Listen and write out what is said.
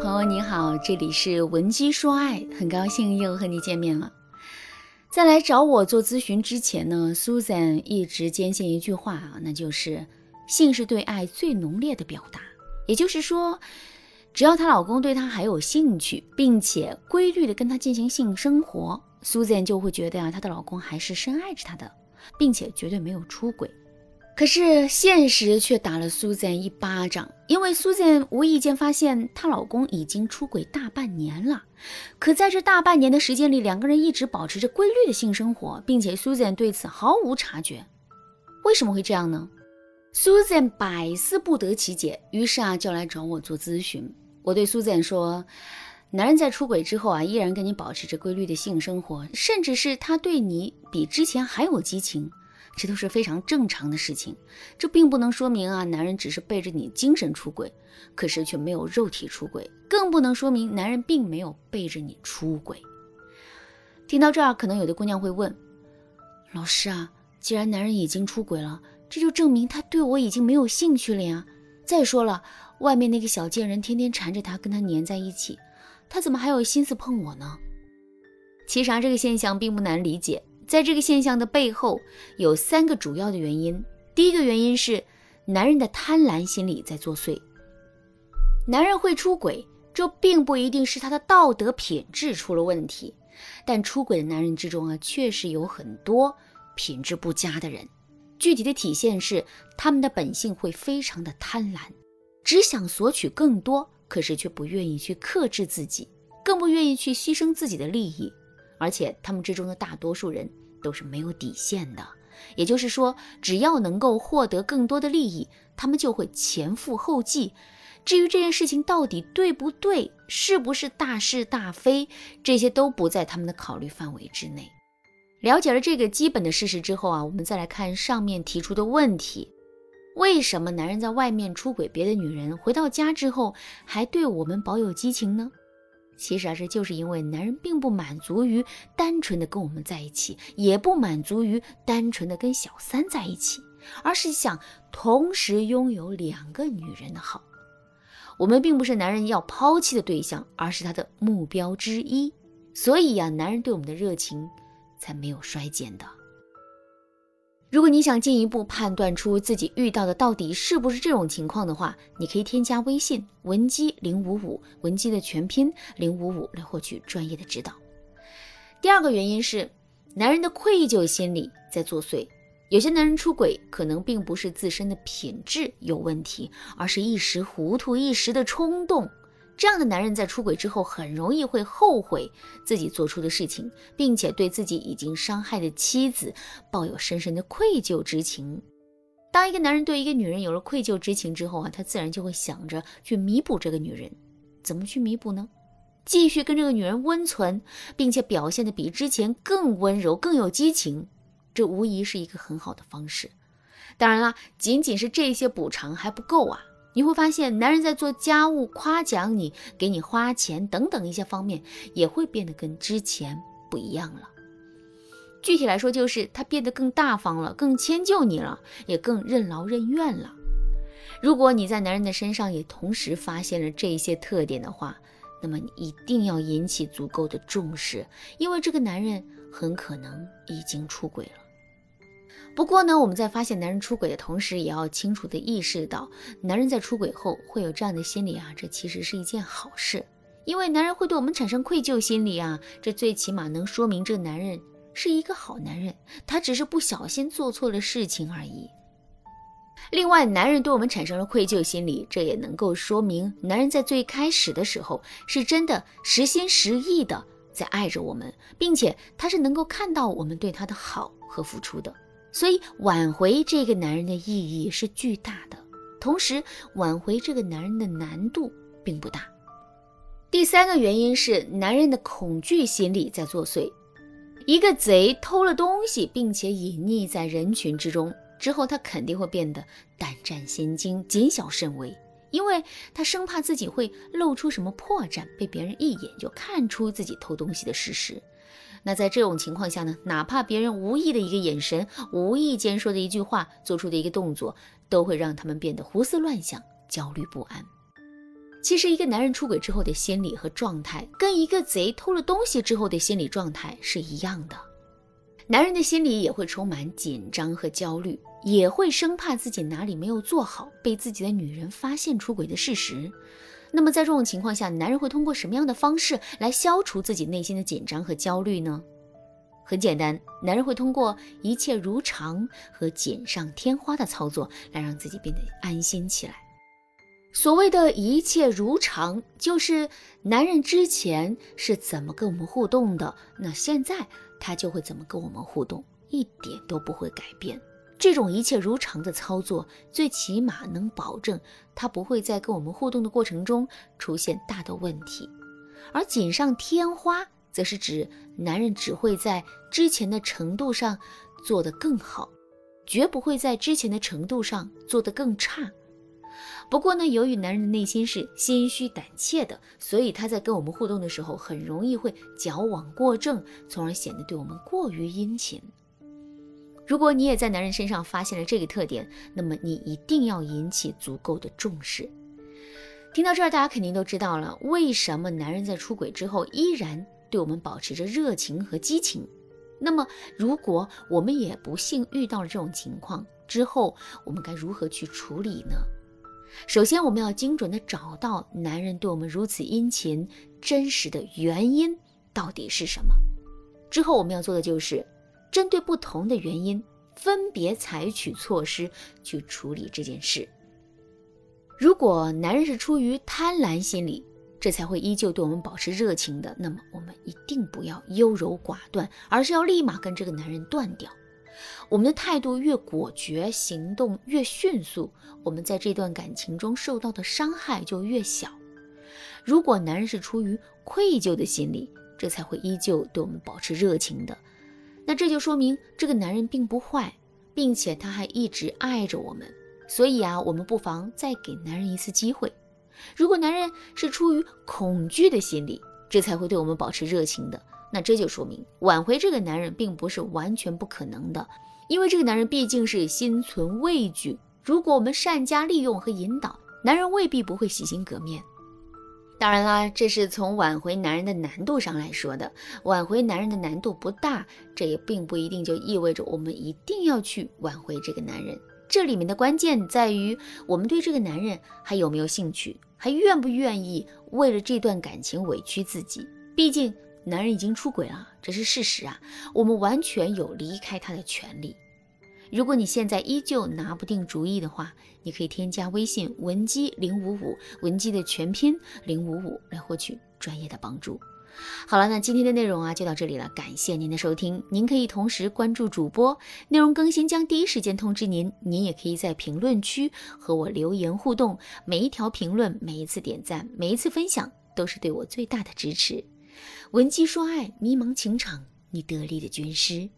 朋友你好，这里是文姬说爱，很高兴又和你见面了。在来找我做咨询之前呢，Susan 一直坚信一句话啊，那就是性是对爱最浓烈的表达。也就是说，只要她老公对她还有兴趣，并且规律的跟她进行性生活，Susan 就会觉得呀，她的老公还是深爱着她的，并且绝对没有出轨。可是现实却打了苏珊一巴掌，因为苏珊无意间发现她老公已经出轨大半年了。可在这大半年的时间里，两个人一直保持着规律的性生活，并且苏珊对此毫无察觉。为什么会这样呢？苏珊百思不得其解，于是啊就来找我做咨询。我对苏珊说：“男人在出轨之后啊，依然跟你保持着规律的性生活，甚至是他对你比之前还有激情。”这都是非常正常的事情，这并不能说明啊，男人只是背着你精神出轨，可是却没有肉体出轨，更不能说明男人并没有背着你出轨。听到这儿，可能有的姑娘会问：老师啊，既然男人已经出轨了，这就证明他对我已经没有兴趣了呀。再说了，外面那个小贱人天天缠着他，跟他黏在一起，他怎么还有心思碰我呢？其实啊，这个现象并不难理解。在这个现象的背后，有三个主要的原因。第一个原因是男人的贪婪心理在作祟。男人会出轨，这并不一定是他的道德品质出了问题，但出轨的男人之中啊，确实有很多品质不佳的人。具体的体现是，他们的本性会非常的贪婪，只想索取更多，可是却不愿意去克制自己，更不愿意去牺牲自己的利益。而且他们之中的大多数人都是没有底线的，也就是说，只要能够获得更多的利益，他们就会前赴后继。至于这件事情到底对不对，是不是大是大非，这些都不在他们的考虑范围之内。了解了这个基本的事实之后啊，我们再来看上面提出的问题：为什么男人在外面出轨别的女人，回到家之后还对我们保有激情呢？其实啊，这就是因为男人并不满足于单纯的跟我们在一起，也不满足于单纯的跟小三在一起，而是想同时拥有两个女人的好。我们并不是男人要抛弃的对象，而是他的目标之一。所以呀，男人对我们的热情才没有衰减的。如果你想进一步判断出自己遇到的到底是不是这种情况的话，你可以添加微信文姬零五五，文姬的全拼零五五来获取专业的指导。第二个原因是，男人的愧疚心理在作祟。有些男人出轨，可能并不是自身的品质有问题，而是一时糊涂、一时的冲动。这样的男人在出轨之后，很容易会后悔自己做出的事情，并且对自己已经伤害的妻子抱有深深的愧疚之情。当一个男人对一个女人有了愧疚之情之后啊，他自然就会想着去弥补这个女人。怎么去弥补呢？继续跟这个女人温存，并且表现的比之前更温柔、更有激情，这无疑是一个很好的方式。当然了，仅仅是这些补偿还不够啊。你会发现，男人在做家务、夸奖你、给你花钱等等一些方面，也会变得跟之前不一样了。具体来说，就是他变得更大方了，更迁就你了，也更任劳任怨了。如果你在男人的身上也同时发现了这些特点的话，那么你一定要引起足够的重视，因为这个男人很可能已经出轨了。不过呢，我们在发现男人出轨的同时，也要清楚的意识到，男人在出轨后会有这样的心理啊，这其实是一件好事，因为男人会对我们产生愧疚心理啊，这最起码能说明这男人是一个好男人，他只是不小心做错了事情而已。另外，男人对我们产生了愧疚心理，这也能够说明男人在最开始的时候是真的实心实意的在爱着我们，并且他是能够看到我们对他的好和付出的。所以挽回这个男人的意义是巨大的，同时挽回这个男人的难度并不大。第三个原因是男人的恐惧心理在作祟。一个贼偷了东西，并且隐匿在人群之中之后，他肯定会变得胆战心惊、谨小慎微，因为他生怕自己会露出什么破绽，被别人一眼就看出自己偷东西的事实。那在这种情况下呢，哪怕别人无意的一个眼神，无意间说的一句话，做出的一个动作，都会让他们变得胡思乱想、焦虑不安。其实，一个男人出轨之后的心理和状态，跟一个贼偷了东西之后的心理状态是一样的。男人的心里也会充满紧张和焦虑，也会生怕自己哪里没有做好，被自己的女人发现出轨的事实。那么，在这种情况下，男人会通过什么样的方式来消除自己内心的紧张和焦虑呢？很简单，男人会通过一切如常和锦上添花的操作来让自己变得安心起来。所谓的一切如常，就是男人之前是怎么跟我们互动的，那现在他就会怎么跟我们互动，一点都不会改变。这种一切如常的操作，最起码能保证他不会在跟我们互动的过程中出现大的问题。而锦上添花，则是指男人只会在之前的程度上做得更好，绝不会在之前的程度上做得更差。不过呢，由于男人的内心是心虚胆怯的，所以他在跟我们互动的时候，很容易会矫枉过正，从而显得对我们过于殷勤。如果你也在男人身上发现了这个特点，那么你一定要引起足够的重视。听到这儿，大家肯定都知道了，为什么男人在出轨之后依然对我们保持着热情和激情。那么，如果我们也不幸遇到了这种情况之后，我们该如何去处理呢？首先，我们要精准地找到男人对我们如此殷勤、真实的原因到底是什么。之后，我们要做的就是针对不同的原因，分别采取措施去处理这件事。如果男人是出于贪婪心理，这才会依旧对我们保持热情的，那么我们一定不要优柔寡断，而是要立马跟这个男人断掉。我们的态度越果决，行动越迅速，我们在这段感情中受到的伤害就越小。如果男人是出于愧疚的心理，这才会依旧对我们保持热情的，那这就说明这个男人并不坏，并且他还一直爱着我们。所以啊，我们不妨再给男人一次机会。如果男人是出于恐惧的心理，这才会对我们保持热情的。那这就说明挽回这个男人并不是完全不可能的，因为这个男人毕竟是心存畏惧。如果我们善加利用和引导，男人未必不会洗心革面。当然啦，这是从挽回男人的难度上来说的。挽回男人的难度不大，这也并不一定就意味着我们一定要去挽回这个男人。这里面的关键在于我们对这个男人还有没有兴趣，还愿不愿意为了这段感情委屈自己。毕竟。男人已经出轨了，这是事实啊！我们完全有离开他的权利。如果你现在依旧拿不定主意的话，你可以添加微信文姬零五五，文姬的全拼零五五，来获取专业的帮助。好了，那今天的内容啊就到这里了，感谢您的收听。您可以同时关注主播，内容更新将第一时间通知您。您也可以在评论区和我留言互动，每一条评论、每一次点赞、每一次分享，都是对我最大的支持。文姬说爱，迷茫情场，你得力的军师。